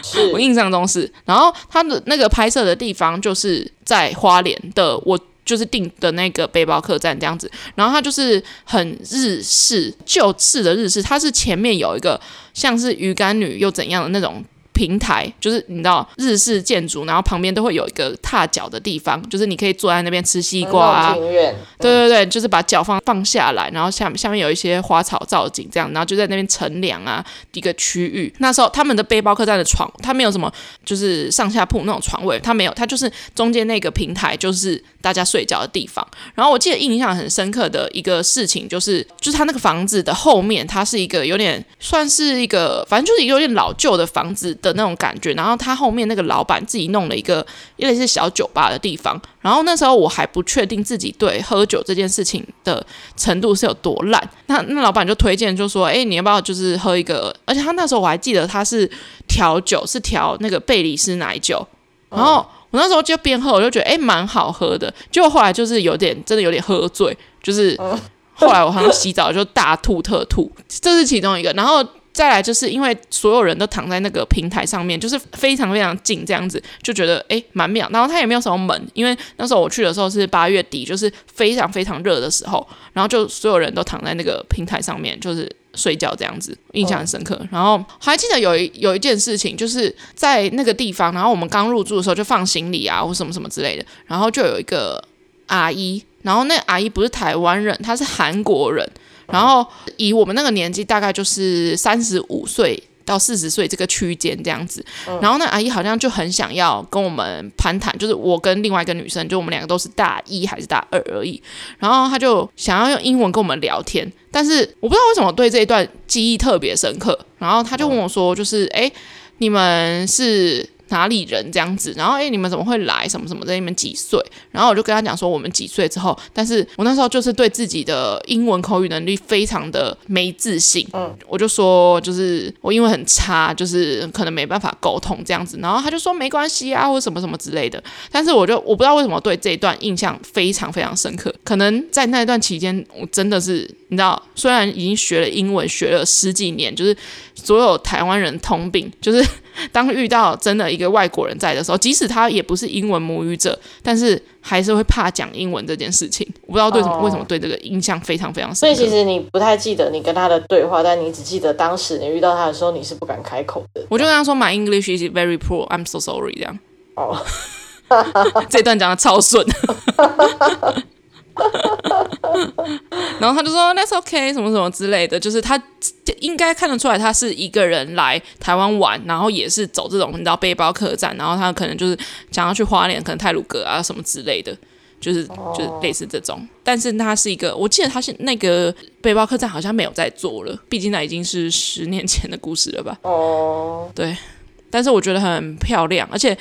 是 我印象中是。然后他的那个拍摄的地方就是在花莲的我。就是订的那个背包客栈这样子，然后它就是很日式旧式的日式，它是前面有一个像是鱼干女又怎样的那种。平台就是你知道日式建筑，然后旁边都会有一个踏脚的地方，就是你可以坐在那边吃西瓜啊。对对对，就是把脚放放下来，然后下下面有一些花草造景这样，然后就在那边乘凉啊一个区域。那时候他们的背包客栈的床，它没有什么就是上下铺那种床位，它没有，它就是中间那个平台就是大家睡觉的地方。然后我记得印象很深刻的一个事情就是，就是他那个房子的后面，它是一个有点算是一个，反正就是有点老旧的房子的。的那种感觉。然后他后面那个老板自己弄了一个类是小酒吧的地方。然后那时候我还不确定自己对喝酒这件事情的程度是有多烂。那那老板就推荐，就说：“哎，你要不要就是喝一个？而且他那时候我还记得他是调酒，是调那个贝里斯奶酒。然后我那时候就边喝，我就觉得哎，蛮好喝的。结果后来就是有点真的有点喝醉，就是。”后来我好像洗澡就大吐特吐，这是其中一个。然后再来就是因为所有人都躺在那个平台上面，就是非常非常近这样子，就觉得诶蛮妙。然后它也没有什么门，因为那时候我去的时候是八月底，就是非常非常热的时候。然后就所有人都躺在那个平台上面，就是睡觉这样子，印象很深刻。然后还记得有一有一件事情，就是在那个地方，然后我们刚入住的时候就放行李啊或什么什么之类的，然后就有一个阿姨。然后那阿姨不是台湾人，她是韩国人。然后以我们那个年纪，大概就是三十五岁到四十岁这个区间这样子。然后那阿姨好像就很想要跟我们攀谈，就是我跟另外一个女生，就我们两个都是大一还是大二而已。然后她就想要用英文跟我们聊天，但是我不知道为什么对这一段记忆特别深刻。然后她就问我说：“就是哎，你们是？”哪里人这样子，然后诶，你们怎么会来？什么什么的？你们几岁？然后我就跟他讲说我们几岁之后，但是我那时候就是对自己的英文口语能力非常的没自信，嗯，我就说就是我英文很差，就是可能没办法沟通这样子。然后他就说没关系啊，或什么什么之类的。但是我就我不知道为什么对这一段印象非常非常深刻，可能在那一段期间，我真的是你知道，虽然已经学了英文学了十几年，就是所有台湾人通病，就是。当遇到真的一个外国人在的时候，即使他也不是英文母语者，但是还是会怕讲英文这件事情。我不知道对什么，为什么对这个印象非常非常深。所以其实你不太记得你跟他的对话，但你只记得当时你遇到他的时候，你是不敢开口的。我就跟他说：“My English is very poor. I'm so sorry。”这样。哦，这段讲的超顺。然后他就说 That's OK，什么什么之类的，就是他应该看得出来，他是一个人来台湾玩，然后也是走这种你知道背包客栈，然后他可能就是想要去花莲，可能泰鲁阁啊什么之类的，就是就是类似这种。但是他是一个，我记得他是那个背包客栈好像没有在做了，毕竟那已经是十年前的故事了吧？哦，对，但是我觉得很漂亮，而且。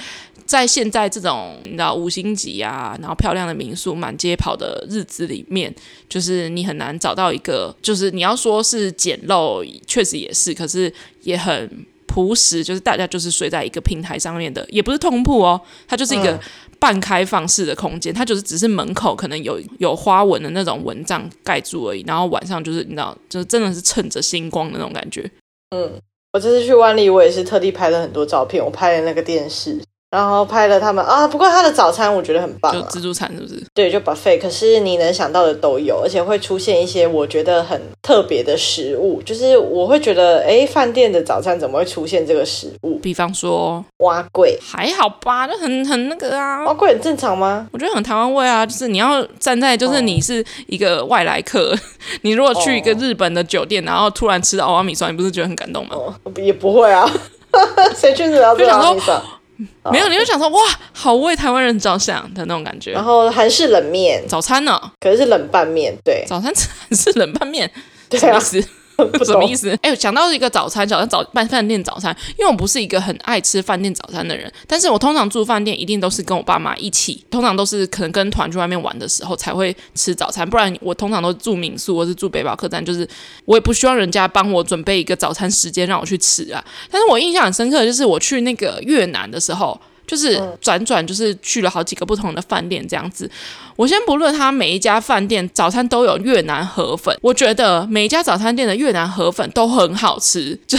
在现在这种你知道五星级啊，然后漂亮的民宿满街跑的日子里面，就是你很难找到一个，就是你要说是简陋，确实也是，可是也很朴实，就是大家就是睡在一个平台上面的，也不是通铺哦，它就是一个半开放式的空间，它就是只是门口可能有有花纹的那种蚊帐盖住而已，然后晚上就是你知道，就是真的是趁着星光的那种感觉。嗯，我这次去万丽，我也是特地拍了很多照片，我拍了那个电视。然后拍了他们啊，不过他的早餐我觉得很棒，啊，就自助餐是不是？对，就 buffet，可是你能想到的都有，而且会出现一些我觉得很特别的食物，就是我会觉得，哎，饭店的早餐怎么会出现这个食物？比方说碗粿，还好吧，就很很那个啊，碗粿很正常吗？我觉得很台湾味啊，就是你要站在，就是你是一个外来客，哦、你如果去一个日本的酒店，然后突然吃到蚵仔米酸，你不是觉得很感动吗？哦、也不会啊，谁去日本吃蚵仔米酸？没有，你就想说哇，好为台湾人着想的那种感觉。然后韩式冷面，早餐呢？可是是冷拌面，对，早餐吃韩式冷拌面，对啊。什么意思？哎，想到一个早餐，早上早饭饭店早餐，因为我不是一个很爱吃饭店早餐的人，但是我通常住饭店一定都是跟我爸妈一起，通常都是可能跟团去外面玩的时候才会吃早餐，不然我通常都住民宿或是住北堡客栈，就是我也不希望人家帮我准备一个早餐时间让我去吃啊。但是我印象很深刻的就是我去那个越南的时候。就是转转，就是去了好几个不同的饭店这样子。我先不论他每一家饭店早餐都有越南河粉，我觉得每一家早餐店的越南河粉都很好吃，就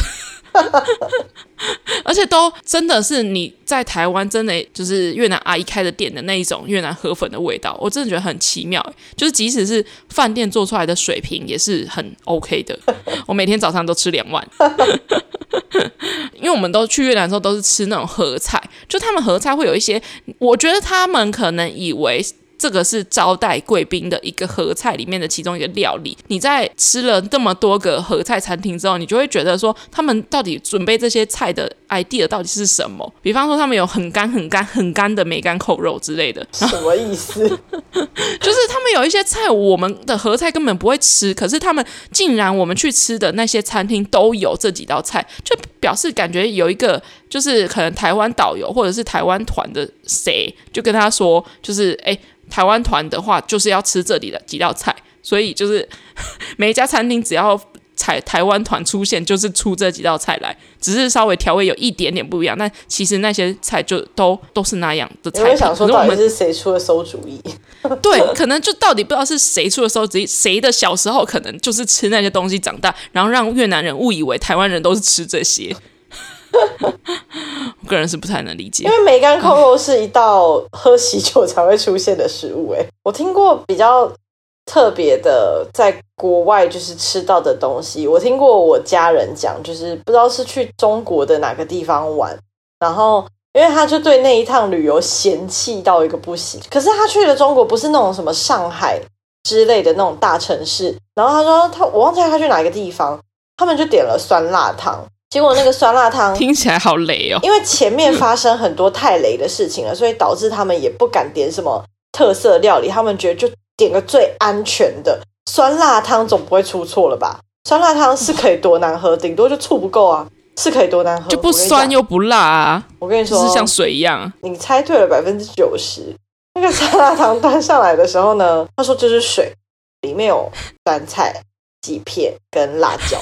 而且都真的是你在台湾真的就是越南阿姨开的店的那一种越南河粉的味道，我真的觉得很奇妙。就是即使是饭店做出来的水平也是很 OK 的。我每天早上都吃两碗。因为我们都去越南的时候都是吃那种河菜，就他们河菜会有一些，我觉得他们可能以为这个是招待贵宾的一个合菜里面的其中一个料理。你在吃了这么多个合菜餐厅之后，你就会觉得说，他们到底准备这些菜的 idea 到底是什么？比方说，他们有很干、很干、很干的梅干扣肉之类的，什么意思？就是他们有一些菜，我们的合菜根本不会吃，可是他们竟然我们去吃的那些餐厅都有这几道菜，就。表示感觉有一个就是可能台湾导游或者是台湾团的谁就跟他说，就是哎，台湾团的话就是要吃这里的几道菜，所以就是 每一家餐厅只要。台台湾团出现就是出这几道菜来，只是稍微调味有一点点不一样，但其实那些菜就都都是那样的菜。我想说，到底是谁出的馊主意？对，可能就到底不知道是谁出的馊主意，谁的小时候可能就是吃那些东西长大，然后让越南人误以为台湾人都是吃这些。我个人是不太能理解，因为梅干扣肉是一道喝喜酒才会出现的食物。哎，我听过比较。特别的，在国外就是吃到的东西，我听过我家人讲，就是不知道是去中国的哪个地方玩，然后因为他就对那一趟旅游嫌弃到一个不行。可是他去了中国，不是那种什么上海之类的那种大城市，然后他说他我忘记他去哪个地方，他们就点了酸辣汤，结果那个酸辣汤听起来好雷哦，因为前面发生很多太雷的事情了，所以导致他们也不敢点什么特色料理，他们觉得就。点个最安全的酸辣汤，总不会出错了吧？酸辣汤是可以多难喝，顶多就醋不够啊，是可以多难喝，就不酸又不辣啊。我跟你说，是像水一样。你猜对了百分之九十。那个酸辣汤端上来的时候呢，他说这是水，里面有酸菜、几片跟辣椒。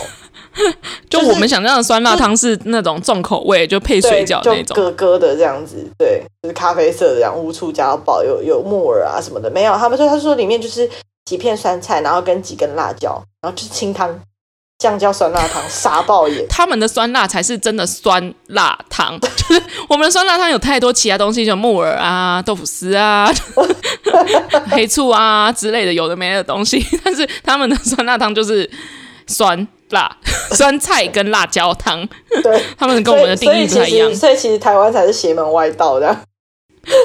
就我们想象的酸辣汤是那种重口味，就配水饺那种，咯咯的这样子，对，就是咖啡色的，然后乌醋加到爆，有有木耳啊什么的，没有。他们说，他说里面就是几片酸菜，然后跟几根辣椒，然后就是清汤，这样叫酸辣汤，傻爆眼。他们的酸辣才是真的酸辣汤，就是我们的酸辣汤有太多其他东西，就木耳啊、豆腐丝啊、黑醋啊之类的，有的没的东西，但是他们的酸辣汤就是酸。辣 酸菜跟辣椒汤，对，他们跟我们的定义不太一样，所以其实台湾才是邪门歪道的。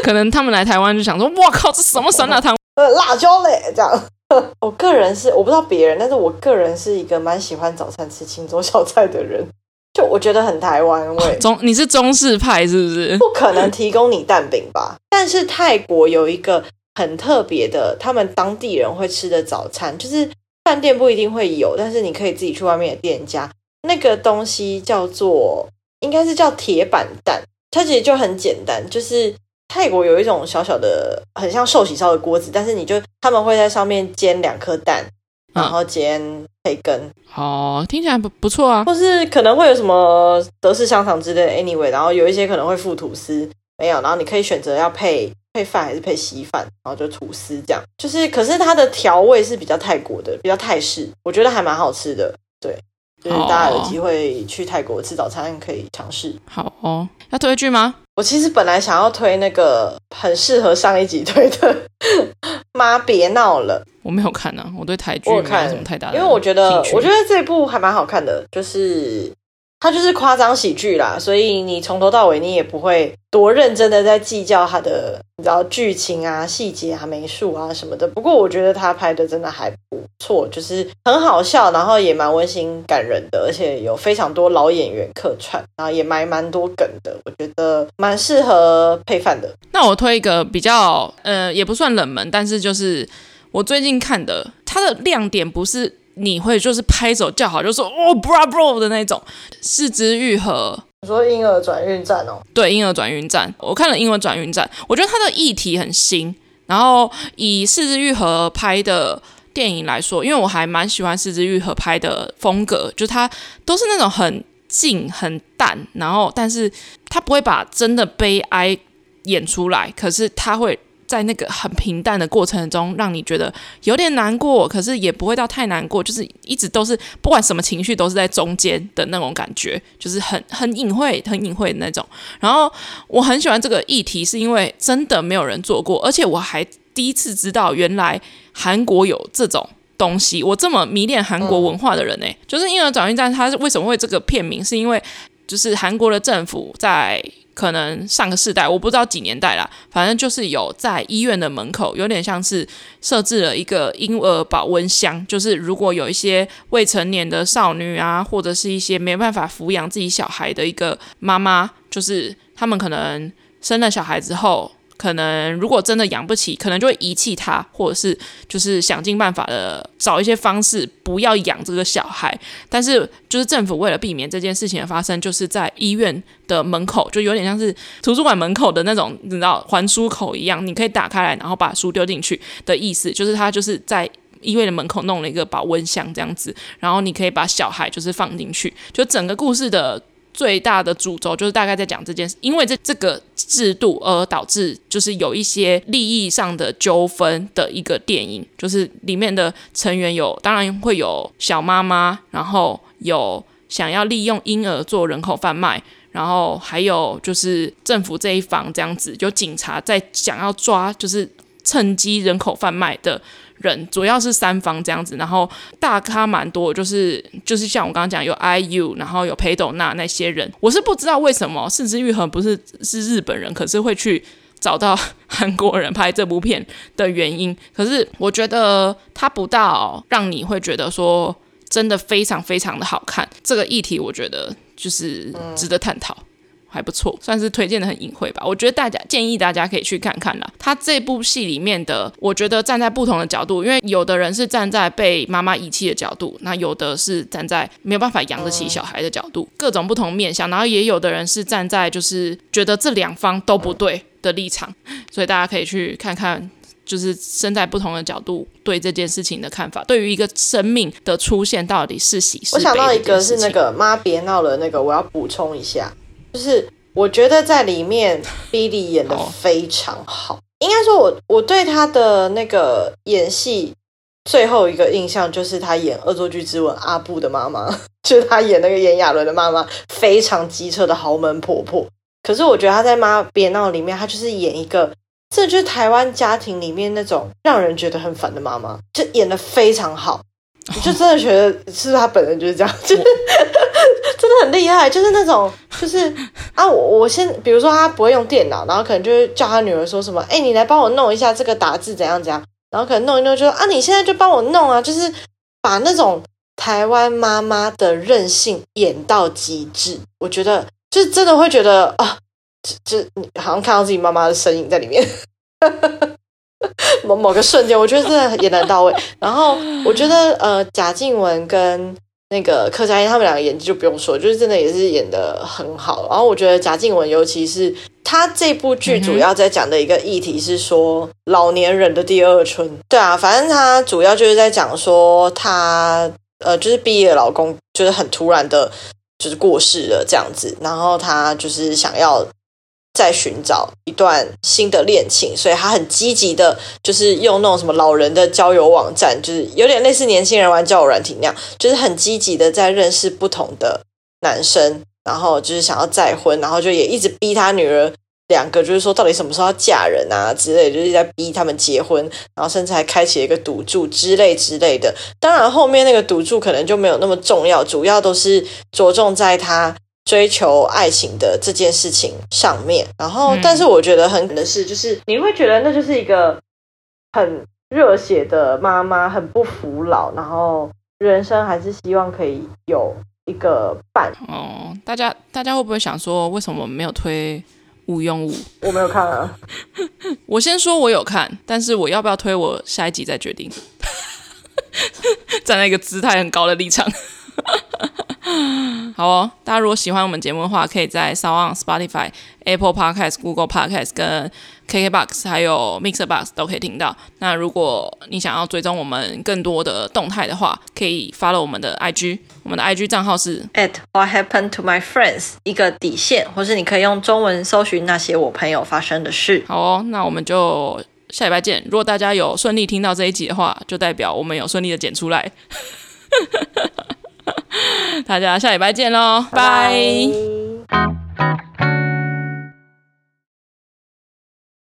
可能他们来台湾就想说，哇靠，这什么酸辣汤？呃，辣椒嘞，这样。我个人是我不知道别人，但是我个人是一个蛮喜欢早餐吃清粥小菜的人，就我觉得很台湾味。中，你是中式派是不是？不可能提供你蛋饼吧？但是泰国有一个很特别的，他们当地人会吃的早餐，就是。饭店不一定会有，但是你可以自己去外面的店家。那个东西叫做，应该是叫铁板蛋，它其实就很简单，就是泰国有一种小小的，很像寿喜烧的锅子，但是你就他们会在上面煎两颗蛋，然后煎培根。哦，听起来不不错啊。或是可能会有什么德式香肠之类的，anyway，然后有一些可能会附吐司，没有，然后你可以选择要配。配饭还是配稀饭，然后就吐司这样，就是可是它的调味是比较泰国的，比较泰式，我觉得还蛮好吃的。对，就是大家有机会去泰国吃早餐可以尝试。好哦，要推剧吗？我其实本来想要推那个很适合上一集推的，妈别闹了。我没有看呢、啊，我对台剧没有什么太大的，因为我觉得我觉得这部还蛮好看的，就是。它就是夸张喜剧啦，所以你从头到尾你也不会多认真的在计较它的，你知道剧情啊、细节啊、美术啊什么的。不过我觉得他拍的真的还不错，就是很好笑，然后也蛮温馨感人的，而且有非常多老演员客串，然后也埋蛮多梗的，我觉得蛮适合配饭的。那我推一个比较，呃，也不算冷门，但是就是我最近看的，它的亮点不是。你会就是拍手叫好，就说哦，bravo 的那种。四肢愈合，你说婴儿转运站哦？对，婴儿转运站，我看了婴儿转运站，我觉得它的议题很新。然后以四肢愈合拍的电影来说，因为我还蛮喜欢四肢愈合拍的风格，就是它都是那种很静、很淡，然后但是它不会把真的悲哀演出来，可是它会。在那个很平淡的过程中，让你觉得有点难过，可是也不会到太难过，就是一直都是不管什么情绪都是在中间的那种感觉，就是很很隐晦、很隐晦的那种。然后我很喜欢这个议题，是因为真的没有人做过，而且我还第一次知道原来韩国有这种东西。我这么迷恋韩国文化的人呢、就是婴儿转运站，它是为什么会这个片名？是因为就是韩国的政府在。可能上个世代，我不知道几年代啦，反正就是有在医院的门口，有点像是设置了一个婴儿保温箱，就是如果有一些未成年的少女啊，或者是一些没办法抚养自己小孩的一个妈妈，就是他们可能生了小孩之后，可能如果真的养不起，可能就会遗弃他，或者是就是想尽办法的找一些方式不要养这个小孩。但是就是政府为了避免这件事情的发生，就是在医院的门口，就有点像是图书馆门口的那种，你知道还书口一样，你可以打开来，然后把书丢进去的意思，就是他就是在医院的门口弄了一个保温箱这样子，然后你可以把小孩就是放进去，就整个故事的。最大的主轴就是大概在讲这件事，因为这这个制度而导致就是有一些利益上的纠纷的一个电影，就是里面的成员有，当然会有小妈妈，然后有想要利用婴儿做人口贩卖，然后还有就是政府这一方这样子，有警察在想要抓，就是趁机人口贩卖的。人主要是三方这样子，然后大咖蛮多，就是就是像我刚刚讲有 IU，然后有裴斗娜那些人，我是不知道为什么是枝裕和不是是日本人，可是会去找到 韩国人拍这部片的原因。可是我觉得他不到让你会觉得说真的非常非常的好看，这个议题我觉得就是值得探讨。还不错，算是推荐的很隐晦吧。我觉得大家建议大家可以去看看啦。他这部戏里面的，我觉得站在不同的角度，因为有的人是站在被妈妈遗弃的角度，那有的是站在没有办法养得起小孩的角度，各种不同面向。然后也有的人是站在就是觉得这两方都不对的立场，所以大家可以去看看，就是身在不同的角度对这件事情的看法。对于一个生命的出现，到底是喜是悲？我想到一个是那个妈别闹了，那个我要补充一下。就是我觉得在里面，Billy 演的非常好。应该说我，我我对他的那个演戏最后一个印象就是他演《恶作剧之吻》阿布的妈妈，就是他演那个炎亚纶的妈妈，非常机车的豪门婆婆。可是我觉得他在《妈别闹》里面，他就是演一个，这就是台湾家庭里面那种让人觉得很烦的妈妈，就演的非常好。你 就真的觉得是不是他本人就是这样，就是 真的很厉害，就是那种就是啊，我我先比如说他不会用电脑，然后可能就会叫他女儿说什么，哎，你来帮我弄一下这个打字怎样怎样，然后可能弄一弄就说啊，你现在就帮我弄啊，就是把那种台湾妈妈的任性演到极致，我觉得就是真的会觉得啊，就就你好像看到自己妈妈的身影在里面。某某个瞬间，我觉得真的演得很到位。然后我觉得，呃，贾静雯跟那个柯佳嬿他们两个演技就不用说，就是真的也是演的很好。然后我觉得贾静雯，尤其是她这部剧主要在讲的一个议题是说老年人的第二春。对啊，反正她主要就是在讲说她呃，就是毕业的老公就是很突然的，就是过世了这样子。然后她就是想要。在寻找一段新的恋情，所以他很积极的，就是用那种什么老人的交友网站，就是有点类似年轻人玩交友软体那样，就是很积极的在认识不同的男生，然后就是想要再婚，然后就也一直逼他女儿两个，就是说到底什么时候要嫁人啊之类，就是在逼他们结婚，然后甚至还开启一个赌注之类之类的。当然后面那个赌注可能就没有那么重要，主要都是着重在他。追求爱情的这件事情上面，然后，但是我觉得很可能的是，就是你会觉得那就是一个很热血的妈妈，很不服老，然后人生还是希望可以有一个伴。哦，大家大家会不会想说，为什么没有推无用物？我没有看啊。我先说我有看，但是我要不要推，我下一集再决定。站在一个姿态很高的立场。好哦，大家如果喜欢我们节目的话，可以在 SoundOn、Spotify、Apple Podcast、Google Podcast 跟 KKBox 还有 MixerBox 都可以听到。那如果你想要追踪我们更多的动态的话，可以 follow 我们的 IG，我们的 IG 账号是 at What Happened to My Friends 一个底线，或是你可以用中文搜寻那些我朋友发生的事。好哦，那我们就下礼拜见。如果大家有顺利听到这一集的话，就代表我们有顺利的剪出来。大家下礼拜见喽拜。